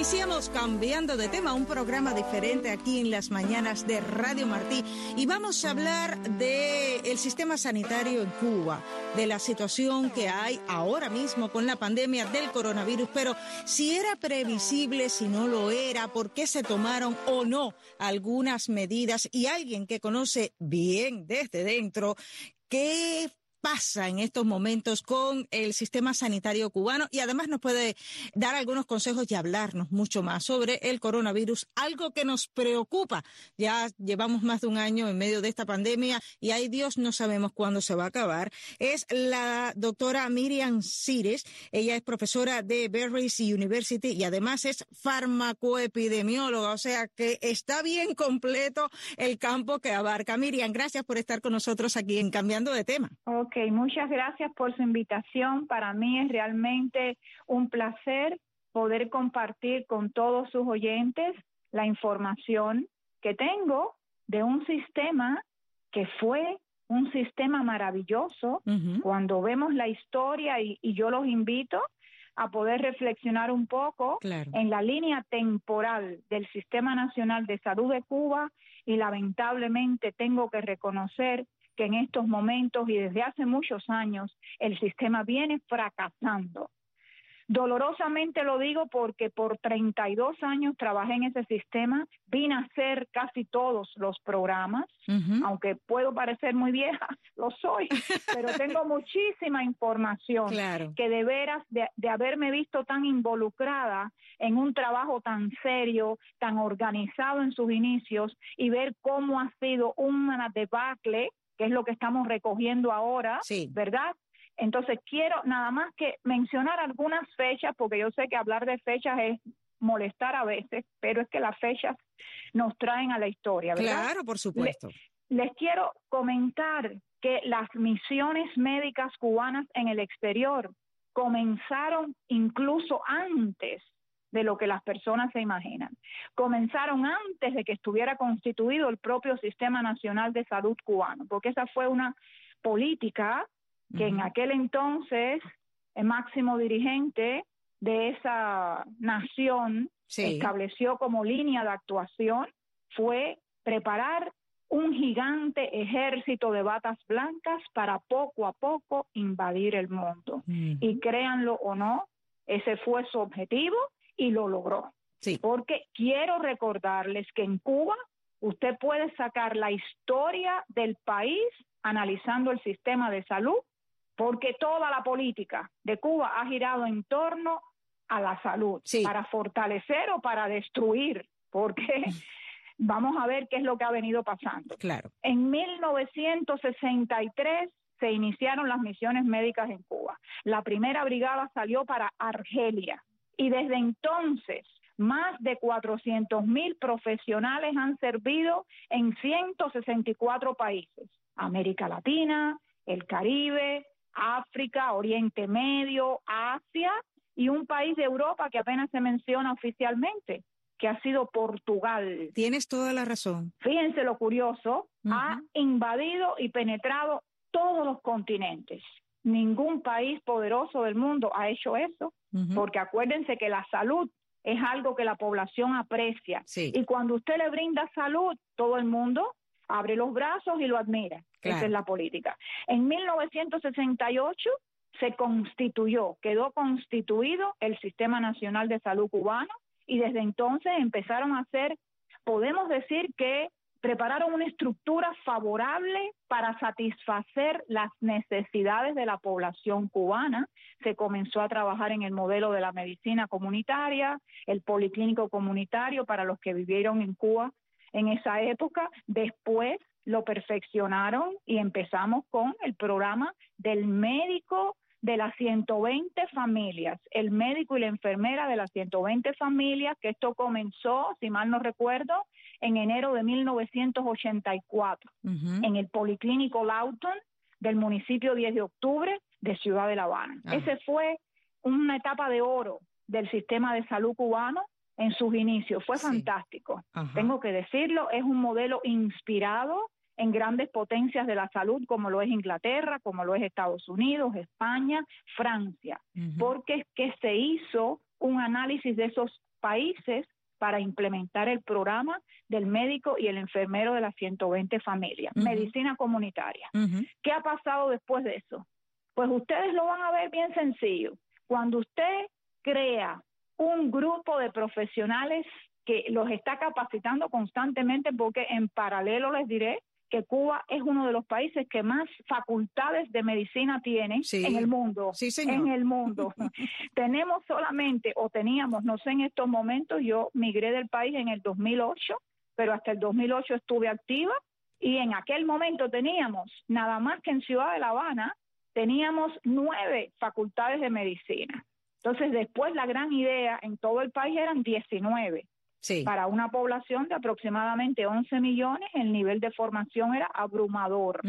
Iniciamos cambiando de tema, un programa diferente aquí en las mañanas de Radio Martí. Y vamos a hablar del el sistema sanitario en Cuba, de la situación que hay ahora mismo con la pandemia del coronavirus, pero si era previsible, si no lo era, por qué se tomaron o no algunas medidas y alguien que conoce bien desde dentro qué pasa en estos momentos con el sistema sanitario cubano y además nos puede dar algunos consejos y hablarnos mucho más sobre el coronavirus, algo que nos preocupa. Ya llevamos más de un año en medio de esta pandemia y hay Dios no sabemos cuándo se va a acabar. Es la doctora Miriam Cires. Ella es profesora de Berries University y además es farmacoepidemióloga, o sea que está bien completo el campo que abarca. Miriam, gracias por estar con nosotros aquí en Cambiando de Tema. Muchas gracias por su invitación. Para mí es realmente un placer poder compartir con todos sus oyentes la información que tengo de un sistema que fue un sistema maravilloso. Cuando vemos la historia y, y, yo los invito a poder reflexionar un poco claro. en la línea temporal del Sistema Nacional de Salud de Cuba y lamentablemente tengo que reconocer que en estos momentos y desde hace muchos años el sistema viene fracasando. Dolorosamente lo digo porque por 32 años trabajé en ese sistema, vine a hacer casi todos los programas, uh -huh. aunque puedo parecer muy vieja, lo soy, pero tengo muchísima información claro. que de veras, de, de haberme visto tan involucrada en un trabajo tan serio, tan organizado en sus inicios y ver cómo ha sido una debacle que es lo que estamos recogiendo ahora, sí. ¿verdad? Entonces quiero nada más que mencionar algunas fechas, porque yo sé que hablar de fechas es molestar a veces, pero es que las fechas nos traen a la historia, ¿verdad? Claro, por supuesto. Les, les quiero comentar que las misiones médicas cubanas en el exterior comenzaron incluso antes de lo que las personas se imaginan. Comenzaron antes de que estuviera constituido el propio Sistema Nacional de Salud cubano, porque esa fue una política que uh -huh. en aquel entonces el máximo dirigente de esa nación sí. estableció como línea de actuación fue preparar un gigante ejército de batas blancas para poco a poco invadir el mundo. Uh -huh. Y créanlo o no, ese fue su objetivo y lo logró. Sí. Porque quiero recordarles que en Cuba usted puede sacar la historia del país analizando el sistema de salud, porque toda la política de Cuba ha girado en torno a la salud, sí. para fortalecer o para destruir, porque vamos a ver qué es lo que ha venido pasando. Claro. En 1963 se iniciaron las misiones médicas en Cuba. La primera brigada salió para Argelia y desde entonces más de 400 mil profesionales han servido en 164 países, América Latina, el Caribe, África, Oriente Medio, Asia y un país de Europa que apenas se menciona oficialmente, que ha sido Portugal. Tienes toda la razón. Fíjense lo curioso, uh -huh. ha invadido y penetrado todos los continentes. Ningún país poderoso del mundo ha hecho eso, uh -huh. porque acuérdense que la salud es algo que la población aprecia. Sí. Y cuando usted le brinda salud, todo el mundo abre los brazos y lo admira. Claro. Esa es la política. En 1968 se constituyó, quedó constituido el Sistema Nacional de Salud cubano y desde entonces empezaron a hacer, podemos decir que prepararon una estructura favorable para satisfacer las necesidades de la población cubana. Se comenzó a trabajar en el modelo de la medicina comunitaria, el policlínico comunitario para los que vivieron en Cuba en esa época. Después lo perfeccionaron y empezamos con el programa del médico de las 120 familias, el médico y la enfermera de las 120 familias, que esto comenzó, si mal no recuerdo, en enero de 1984, en el Policlínico Lawton del municipio 10 de octubre de Ciudad de La Habana. Ese fue una etapa de oro del sistema de salud cubano en sus inicios. Fue fantástico. Tengo que decirlo, es un modelo inspirado en grandes potencias de la salud como lo es Inglaterra, como lo es Estados Unidos, España, Francia, porque es que se hizo un análisis de esos países para implementar el programa del médico y el enfermero de las 120 familias, medicina comunitaria. ¿Qué ha pasado después de eso? Pues ustedes lo van a ver bien sencillo. Cuando usted crea un grupo de profesionales que los está capacitando constantemente, porque en paralelo les diré que Cuba es uno de los países que más facultades de medicina tiene en el mundo. Sí, señor. En el mundo. Tenemos solamente, o teníamos, no sé en estos momentos, yo migré del país en el 2008, pero hasta el 2008 estuve activa y en aquel momento teníamos, nada más que en Ciudad de La Habana, teníamos nueve facultades de medicina. Entonces, después la gran idea en todo el país eran 19. Para una población de aproximadamente 11 millones, el nivel de formación era abrumador.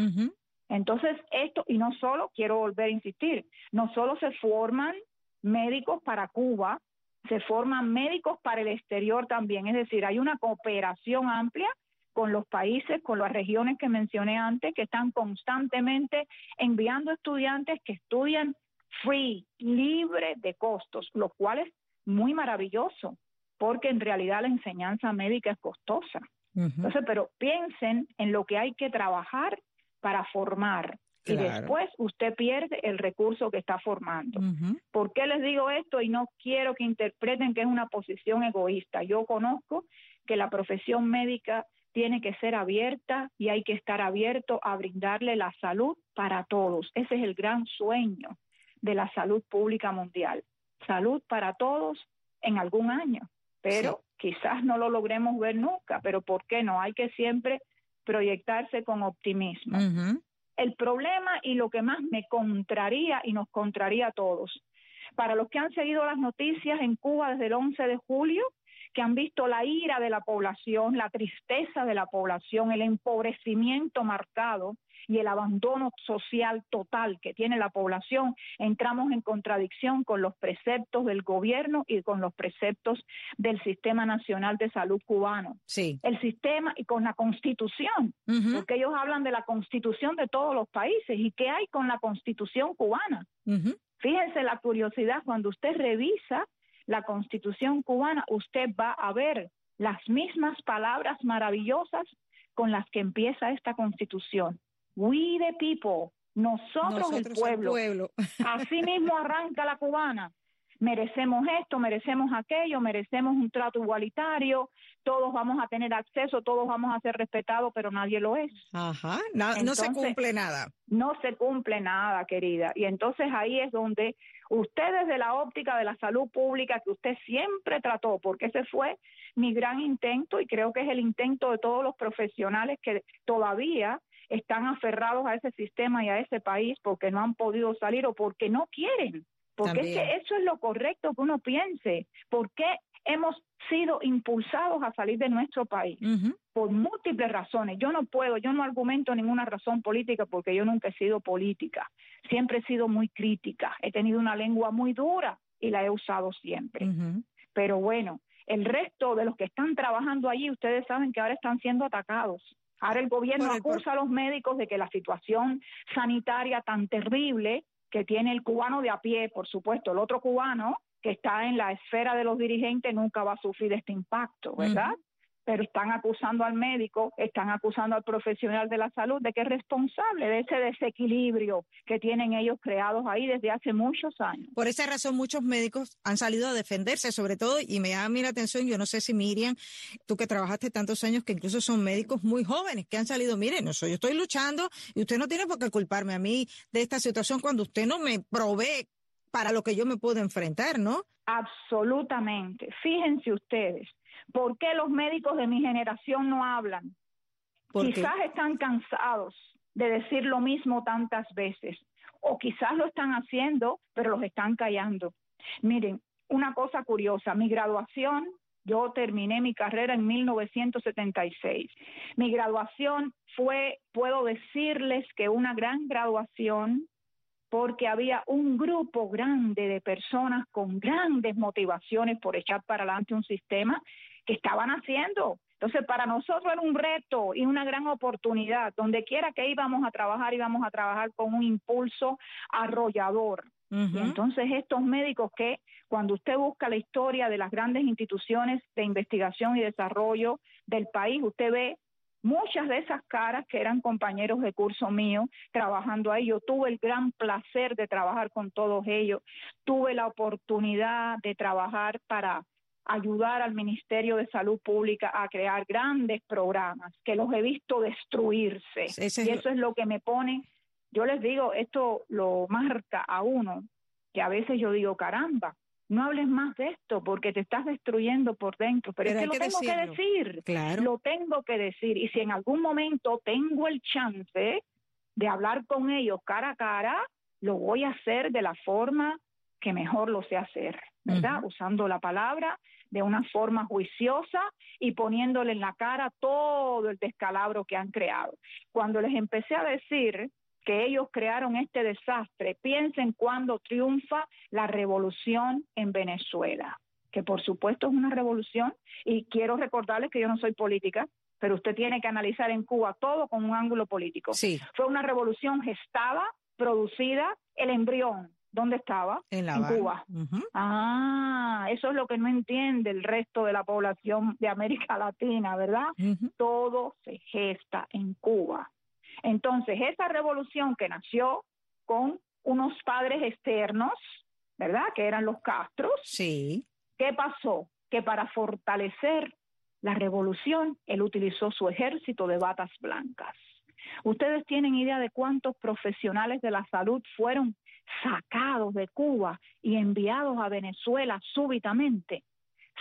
Entonces, esto, y no solo, quiero volver a insistir, no solo se forman médicos para Cuba, se forman médicos para el exterior también, es decir, hay una cooperación amplia con los países, con las regiones que mencioné antes, que están constantemente enviando estudiantes que estudian free, libre de costos, lo cual es muy maravilloso porque en realidad la enseñanza médica es costosa. Entonces, pero piensen en lo que hay que trabajar para formar. Y después usted pierde el recurso que está formando. ¿Por qué les digo esto? Y no quiero que interpreten que es una posición egoísta. Yo conozco que la profesión médica tiene que ser abierta y hay que estar abierto a brindarle la salud para todos. Ese es el gran sueño de la salud pública mundial. Salud para todos en algún año pero quizás no lo logremos ver nunca, pero ¿por qué no? Hay que siempre proyectarse con optimismo. El problema y lo que más me contraría y nos contraría a todos, para los que han seguido las noticias en Cuba desde el 11 de julio, que han visto la ira de la población, la tristeza de la población, el empobrecimiento marcado y el abandono social total que tiene la población, entramos en contradicción con los preceptos del gobierno y con los preceptos del Sistema Nacional de Salud cubano. Sí. El sistema y con la Constitución, porque ellos hablan de la Constitución de todos los países y qué hay con la Constitución cubana. Fíjense la curiosidad cuando usted revisa la constitución cubana, usted va a ver las mismas palabras maravillosas con las que empieza esta constitución. We the people, nosotros, el pueblo. pueblo. Así mismo arranca la cubana merecemos esto, merecemos aquello, merecemos un trato igualitario, todos vamos a tener acceso, todos vamos a ser respetados, pero nadie lo es. Ajá, no, se cumple nada. No se cumple nada, querida. Y entonces ahí es donde usted desde la óptica de la salud pública que usted siempre trató, porque ese fue mi gran intento y creo que es el intento de todos los profesionales que todavía están aferrados a ese sistema y a ese país porque no han podido salir o porque no quieren. Porque es que eso es lo correcto que uno piense. ¿Por qué hemos sido impulsados a salir de nuestro país? Por múltiples razones. Yo no puedo, yo no argumento ninguna razón política porque yo nunca he sido política. Siempre he sido muy crítica. He tenido una lengua muy dura y la he usado siempre. Pero bueno, el resto de los que están trabajando allí, ustedes saben que ahora están siendo atacados. Ahora el gobierno acusa a los médicos de que la situación sanitaria tan terrible que tiene el cubano de a pie, por supuesto, el otro cubano que está en la esfera de los dirigentes nunca va a sufrir este impacto, ¿verdad? Pero están acusando al médico, están acusando al profesional de la salud de que es responsable de ese desequilibrio que tienen ellos creados ahí desde hace muchos años. Por esa razón muchos médicos han salido a defenderse, sobre todo, y me da mi atención, yo no sé si Miriam, tú que trabajaste tantos años, que incluso son médicos muy jóvenes, que han salido, miren, no, yo estoy luchando y usted no tiene por qué culparme a mí de esta situación cuando usted no me provee para lo que yo me puedo enfrentar, ¿no? Absolutamente. Fíjense ustedes, ¿Por qué los médicos de mi generación no hablan? Quizás están cansados de decir lo mismo tantas veces. o quizás lo están haciendo, pero los están callando. Miren, una cosa curiosa, mi graduación, yo terminé mi carrera en 1976. Mi graduación fue, puedo decirles que una gran graduación porque había un grupo grande de personas con grandes motivaciones por echar para adelante un sistema que estaban haciendo. Entonces, para nosotros era un reto y una gran oportunidad. Donde quiera que íbamos a trabajar, íbamos a trabajar con un impulso arrollador. Y entonces estos médicos que cuando usted busca la historia de las grandes instituciones de investigación y desarrollo del país, usted ve muchas de esas caras que eran compañeros de curso mío trabajando ahí. Yo tuve el gran placer de trabajar con todos ellos. Tuve la oportunidad de trabajar para ayudar al Ministerio de Salud Pública a crear grandes programas que los he visto destruirse. y eso es lo que me pone, yo les digo, esto lo marca a uno, que a veces yo digo, caramba, no hables más de esto porque te estás destruyendo por dentro, pero, es que, lo tengo que decir, claro. lo tengo que decir, y si en algún momento tengo el chance de hablar con ellos cara a cara, lo voy a hacer de la forma que mejor lo sé hacer, ¿verdad? Usando la palabra de una forma juiciosa y poniéndole en la cara todo el descalabro que han creado. Cuando les empecé a decir que ellos crearon este desastre, piensen cuando triunfa la revolución en Venezuela, que por supuesto es una revolución y quiero recordarles que yo no soy política, pero usted tiene que analizar en Cuba todo con un ángulo político. Sí. Fue una revolución gestada, producida, el embrión. ¿Dónde estaba? En, la Cuba. Ah, eso es lo que no entiende el resto de la población de América Latina, ¿verdad? Todo se gesta en Cuba. Entonces, esa revolución que nació con unos padres externos, ¿verdad? Que eran los Castros. Sí. ¿Qué pasó? Que para fortalecer la revolución, él utilizó su ejército de batas blancas. ¿Ustedes tienen idea de cuántos profesionales de la salud fueron sacados de Cuba y enviados a Venezuela súbitamente?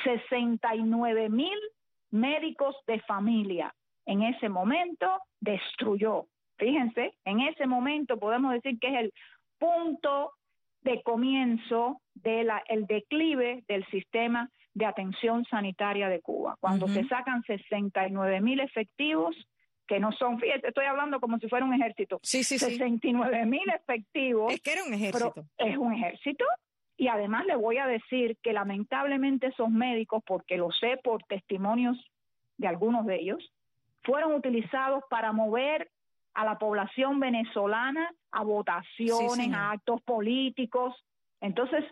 69 mil médicos de familia. En ese momento destruyó. Fíjense, en ese momento podemos decir que es el punto de comienzo del el declive del sistema de atención sanitaria de Cuba, cuando se sacan 69 mil efectivos que no son, fíjate, estoy hablando como si fuera un ejército. Sí, sí, 69 mil efectivos. Es que era un ejército. es un ejército. Y además le voy a decir que lamentablemente esos médicos, porque lo sé por testimonios de algunos de ellos, fueron utilizados para mover a la población venezolana a votaciones, a actos políticos. Entonces,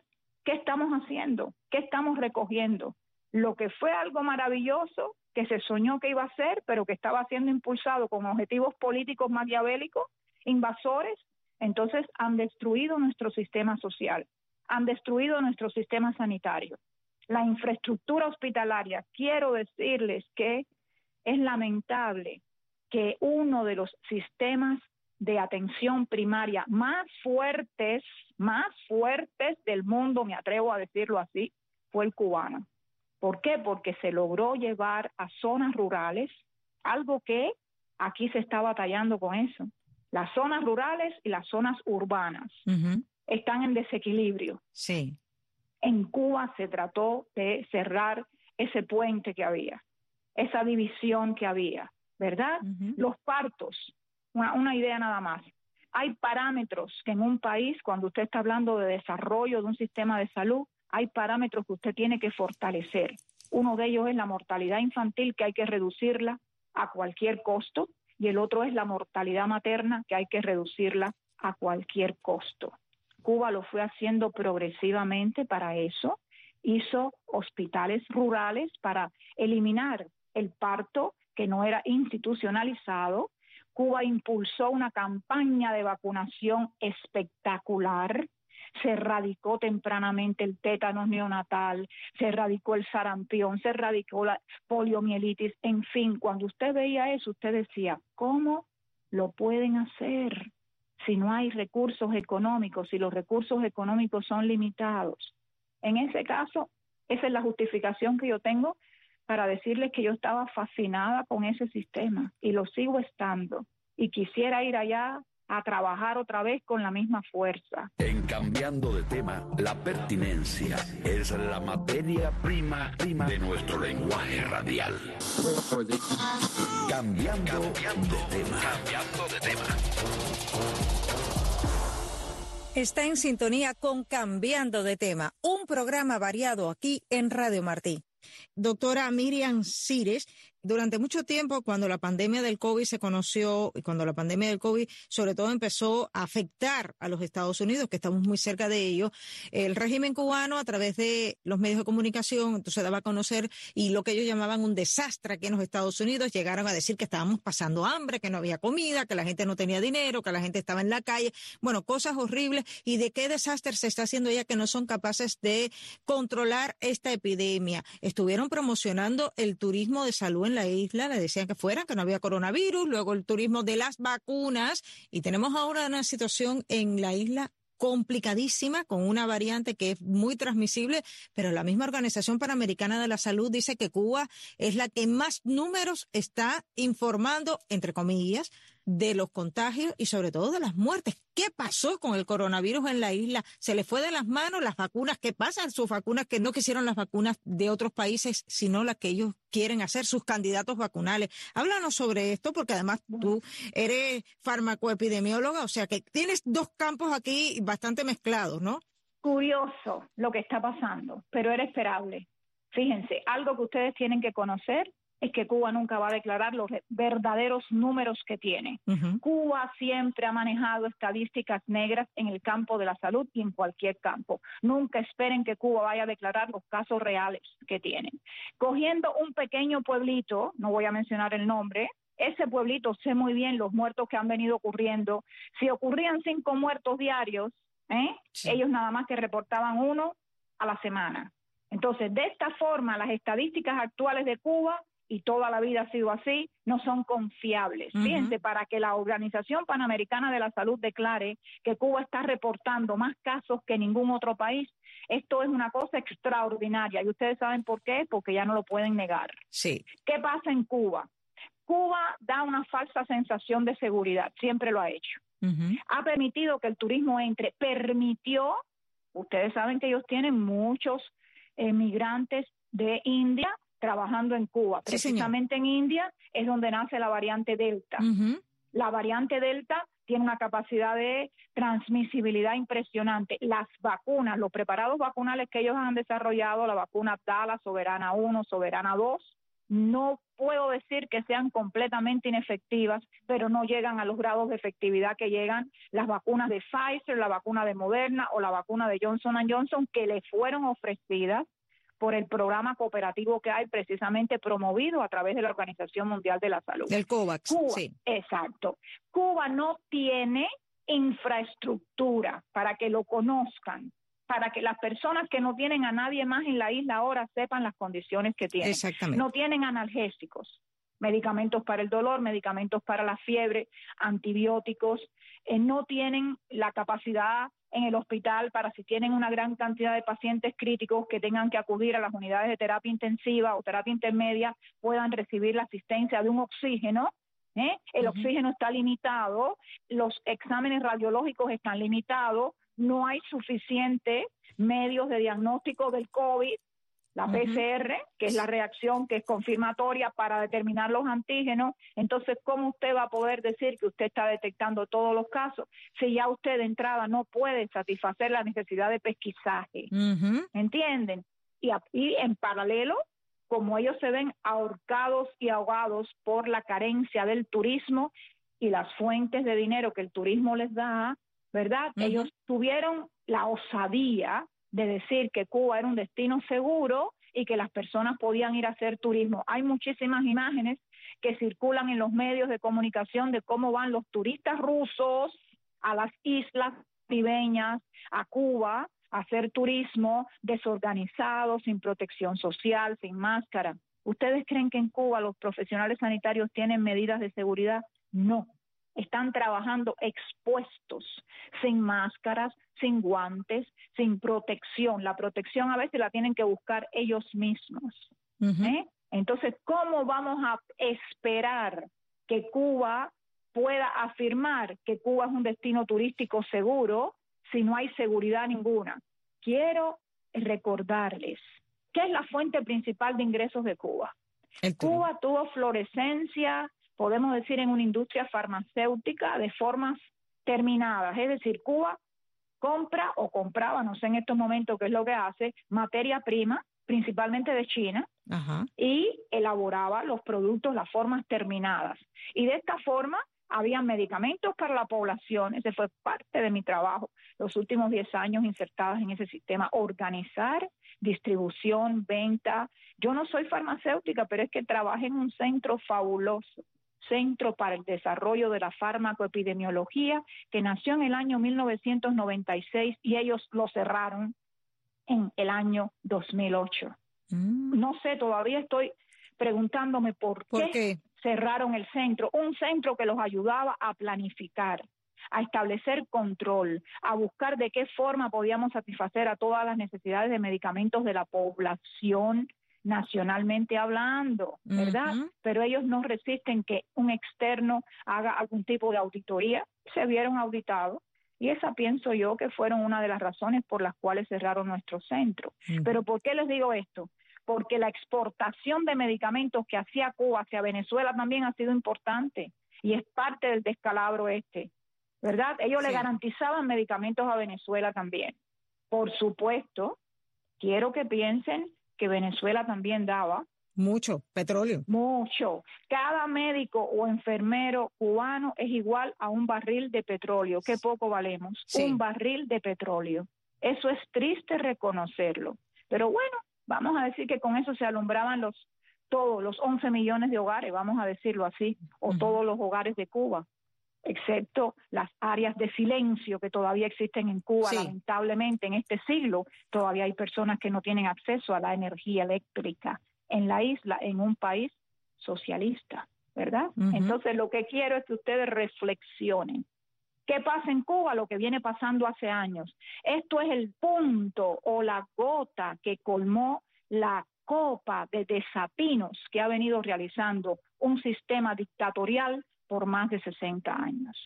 ¿qué estamos haciendo? ¿Qué estamos recogiendo? Lo que fue algo maravilloso que se soñó que iba a ser, pero que estaba siendo impulsado con objetivos políticos maquiavélicos, invasores, entonces han destruido nuestro sistema social, han destruido nuestro sistema sanitario. La infraestructura hospitalaria, quiero decirles que es lamentable que uno de los sistemas de atención primaria más fuertes, más fuertes del mundo, me atrevo a decirlo así, fue el cubano. ¿Por qué? Porque se logró llevar a zonas rurales, algo que aquí se está batallando con eso. Las zonas rurales y las zonas urbanas están en desequilibrio. Sí. En Cuba se trató de cerrar ese puente que había, esa división que había, ¿verdad? Los partos, una, una idea nada más. Hay parámetros que en un país, cuando usted está hablando de desarrollo de un sistema de salud, hay parámetros que usted tiene que fortalecer. Uno de ellos es la mortalidad infantil, que hay que reducirla a cualquier costo, y el otro es la mortalidad materna, que hay que reducirla a cualquier costo. Cuba lo fue haciendo progresivamente para eso, hizo hospitales rurales para eliminar el parto que no era institucionalizado. Cuba impulsó una campaña de vacunación espectacular se erradicó tempranamente el tétano neonatal, se erradicó el sarampión, se erradicó la poliomielitis, en fin, cuando usted veía eso, usted decía, ¿cómo lo pueden hacer si no hay recursos económicos, si los recursos económicos son limitados? En ese caso, esa es la justificación que yo tengo para decirles que yo estaba fascinada con ese sistema y lo sigo estando y quisiera ir allá a trabajar otra vez con la misma fuerza. En cambiando de tema, la pertinencia es la materia prima, prima de nuestro lenguaje radial. Cambiando, cambiando de tema. Cambiando de tema. Está en sintonía con Cambiando de tema, un programa variado aquí en Radio Martí. Doctora Miriam Cires durante mucho tiempo, cuando la pandemia del COVID se conoció y cuando la pandemia del COVID sobre todo empezó a afectar a los Estados Unidos, que estamos muy cerca de ellos, el régimen cubano a través de los medios de comunicación entonces daba a conocer y lo que ellos llamaban un desastre aquí en los Estados Unidos, llegaron a decir que estábamos pasando hambre, que no había comida, que la gente no tenía dinero, que la gente estaba en la calle, bueno, cosas horribles y de qué desastre se está haciendo ya que no son capaces de controlar esta epidemia. Estuvieron promocionando el turismo de salud en la isla, le decían que fuera, que no había coronavirus, luego el turismo de las vacunas y tenemos ahora una situación en la isla complicadísima con una variante que es muy transmisible, pero la misma Organización Panamericana de la Salud dice que Cuba es la que más números está informando, entre comillas, de los contagios y sobre todo de las muertes. ¿Qué pasó con el coronavirus en la isla? ¿Se le fue de las manos las vacunas? ¿Qué pasa? Sus vacunas que no quisieron las vacunas de otros países, sino las que ellos quieren hacer, sus candidatos vacunales. Háblanos sobre esto, porque además tú eres farmacoepidemióloga, o sea que tienes dos campos aquí bastante mezclados, ¿no? Curioso lo que está pasando, pero era esperable. Fíjense, algo que ustedes tienen que conocer es que Cuba nunca va a declarar los verdaderos números que tiene. Cuba siempre ha manejado estadísticas negras en el campo de la salud y en cualquier campo. Nunca esperen que Cuba vaya a declarar los casos reales que tienen. Cogiendo un pequeño pueblito, no voy a mencionar el nombre, ese pueblito sé muy bien los muertos que han venido ocurriendo. Si ocurrían cinco muertos diarios, ¿eh? ellos nada más que reportaban uno a la semana. Entonces, de esta forma, las estadísticas actuales de Cuba y toda la vida ha sido así, no son confiables. Fíjense, para que la Organización Panamericana de la Salud declare que Cuba está reportando más casos que ningún otro país, esto es una cosa extraordinaria. Y ustedes saben por qué, porque ya no lo pueden negar. Sí. ¿Qué pasa en Cuba? Cuba da una falsa sensación de seguridad, siempre lo ha hecho. Ha permitido que el turismo entre, permitió, ustedes saben que ellos tienen muchos emigrantes de India trabajando en Cuba. Precisamente en India es donde nace la variante Delta. La variante Delta tiene una capacidad de transmisibilidad impresionante. Las vacunas, los preparados vacunales que ellos han desarrollado, la vacuna Abdala, Soberana 1, Soberana 2, no puedo decir que sean completamente inefectivas, pero no llegan a los grados de efectividad que llegan las vacunas de Pfizer, la vacuna de Moderna o la vacuna de Johnson Johnson que le fueron ofrecidas por el programa cooperativo que hay precisamente promovido a través de la Organización Mundial de la Salud. El COVAX, sí. Exacto. Cuba no tiene infraestructura para que lo conozcan, para que las personas que no tienen a nadie más en la isla ahora sepan las condiciones que tienen. Exactamente. No tienen analgésicos, medicamentos para el dolor, medicamentos para la fiebre, antibióticos, eh, no tienen la capacidad en el hospital para si tienen una gran cantidad de pacientes críticos que tengan que acudir a las unidades de terapia intensiva o terapia intermedia, puedan recibir la asistencia de un oxígeno. ¿eh? El oxígeno está limitado, los exámenes radiológicos están limitados, no hay suficientes medios de diagnóstico del COVID la PCR, que es la reacción que es confirmatoria para determinar los antígenos. Entonces, ¿cómo usted va a poder decir que usted está detectando todos los casos si ya usted de entrada no puede satisfacer la necesidad de pesquisaje? ¿Entienden? Y, y en paralelo, como ellos se ven ahorcados y ahogados por la carencia del turismo y las fuentes de dinero que el turismo les da, ¿verdad? Ellos tuvieron la osadía de decir que Cuba era un destino seguro y que las personas podían ir a hacer turismo. Hay muchísimas imágenes que circulan en los medios de comunicación de cómo van los turistas rusos a las islas caribeñas, a Cuba, a hacer turismo desorganizado, sin protección social, sin máscara. ¿Ustedes creen que en Cuba los profesionales sanitarios tienen medidas de seguridad? No están trabajando expuestos, sin máscaras, sin guantes, sin protección. La protección a veces la tienen que buscar ellos mismos. ¿eh? Entonces, ¿cómo vamos a esperar que Cuba pueda afirmar que Cuba es un destino turístico seguro si no hay seguridad ninguna. Quiero recordarles qué es la fuente principal de ingresos de Cuba. Cuba tuvo florescencia, podemos decir, en una industria farmacéutica de formas terminadas. Es decir, Cuba compra o compraba, no sé en estos momentos qué es lo que hace, materia prima, principalmente de China, y elaboraba los productos, las formas terminadas. Y de esta forma había medicamentos para la población, ese fue parte de mi trabajo, los últimos 10 años insertados en ese sistema, organizar distribución, venta. Yo no soy farmacéutica, pero es que trabajé en un centro fabuloso, Centro para el Desarrollo de la Farmacoepidemiología, que nació en el año 1996 y ellos lo cerraron en el año 2008. Mm. No sé, todavía estoy preguntándome por, qué, cerraron el centro, un centro que los ayudaba a planificar, a establecer control, a buscar de qué forma podíamos satisfacer a todas las necesidades de medicamentos de la población nacionalmente hablando, ¿verdad? Pero ellos no resisten que un externo haga algún tipo de auditoría, se vieron auditados y esa pienso yo que fueron una de las razones por las cuales cerraron nuestro centro. Pero ¿por qué les digo esto? Porque la exportación de medicamentos que hacía Cuba hacia Venezuela también ha sido importante y es parte del descalabro este, ¿verdad? Ellos le garantizaban medicamentos a Venezuela también. Por supuesto, quiero que piensen que Venezuela también daba. Mucho, petróleo. Mucho. Cada médico o enfermero cubano es igual a un barril de petróleo. Qué poco valemos. Un barril de petróleo. Eso es triste reconocerlo. Pero bueno, vamos a decir que con eso se alumbraban los todos los 11 millones de hogares, vamos a decirlo así, o todos los hogares de Cuba excepto las áreas de silencio que todavía existen en Cuba, lamentablemente en este siglo, todavía hay personas que no tienen acceso a la energía eléctrica en la isla, en un país socialista, ¿verdad? Entonces lo que quiero es que ustedes reflexionen. ¿Qué pasa en Cuba? Lo que viene pasando hace años. Esto es el punto o la gota que colmó la copa de desapinos que ha venido realizando un sistema dictatorial por más de 60 años.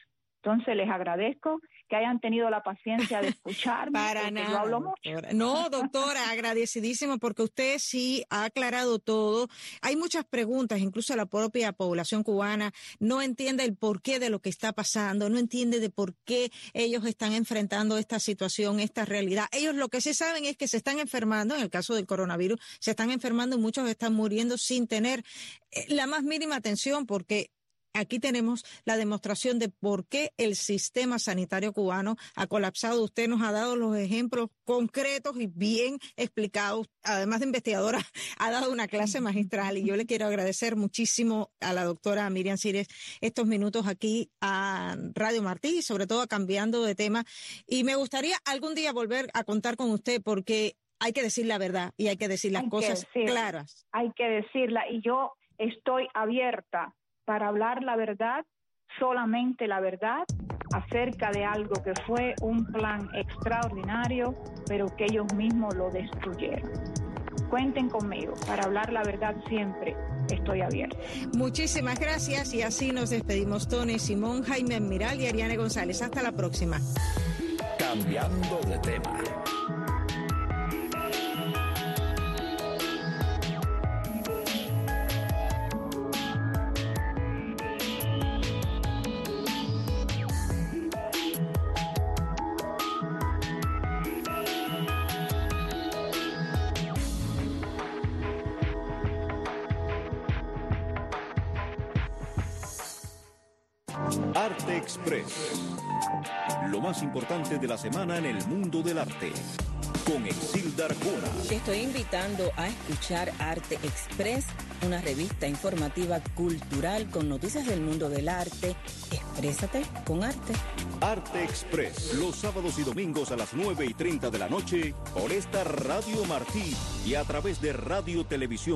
Entonces les agradezco que hayan tenido la paciencia de escucharme. Para nada. hablo mucho. No, doctora, agradecidísimo porque usted sí ha aclarado todo. Hay muchas preguntas, incluso la propia población cubana no entiende el porqué de lo que está pasando, no entiende de por qué ellos están enfrentando esta situación, esta realidad. Ellos lo que sí saben es que se están enfermando, en el caso del coronavirus, se están enfermando y muchos están muriendo sin tener eh, la más mínima atención porque Aquí tenemos la demostración de por qué el sistema sanitario cubano ha colapsado. Usted nos ha dado los ejemplos concretos y bien explicados. Además de investigadora, ha dado una clase magistral y yo le quiero agradecer muchísimo a la doctora Miriam Cires estos minutos aquí a Radio Martí y sobre todo cambiando de tema. Y me gustaría algún día volver a contar con usted porque hay que decir la verdad y hay que decir las cosas claras. Hay que decirla y yo estoy abierta para hablar la verdad, solamente la verdad, acerca de algo que fue un plan extraordinario, pero que ellos mismos lo destruyeron. Cuenten conmigo, para hablar la verdad siempre estoy abierta. Muchísimas gracias y así nos despedimos Tony Simón, Jaime Admiral y Ariane González. Hasta la próxima. Cambiando de tema. Arte Express. Lo más importante de la semana en el mundo del arte. Con Exilda Arjona. Te estoy invitando a escuchar Arte Express, una revista informativa cultural con noticias del mundo del arte. Exprésate con arte. Arte Express, los sábados y domingos a las 9 y 30 de la noche por esta Radio Martí y a través de Radio Televisión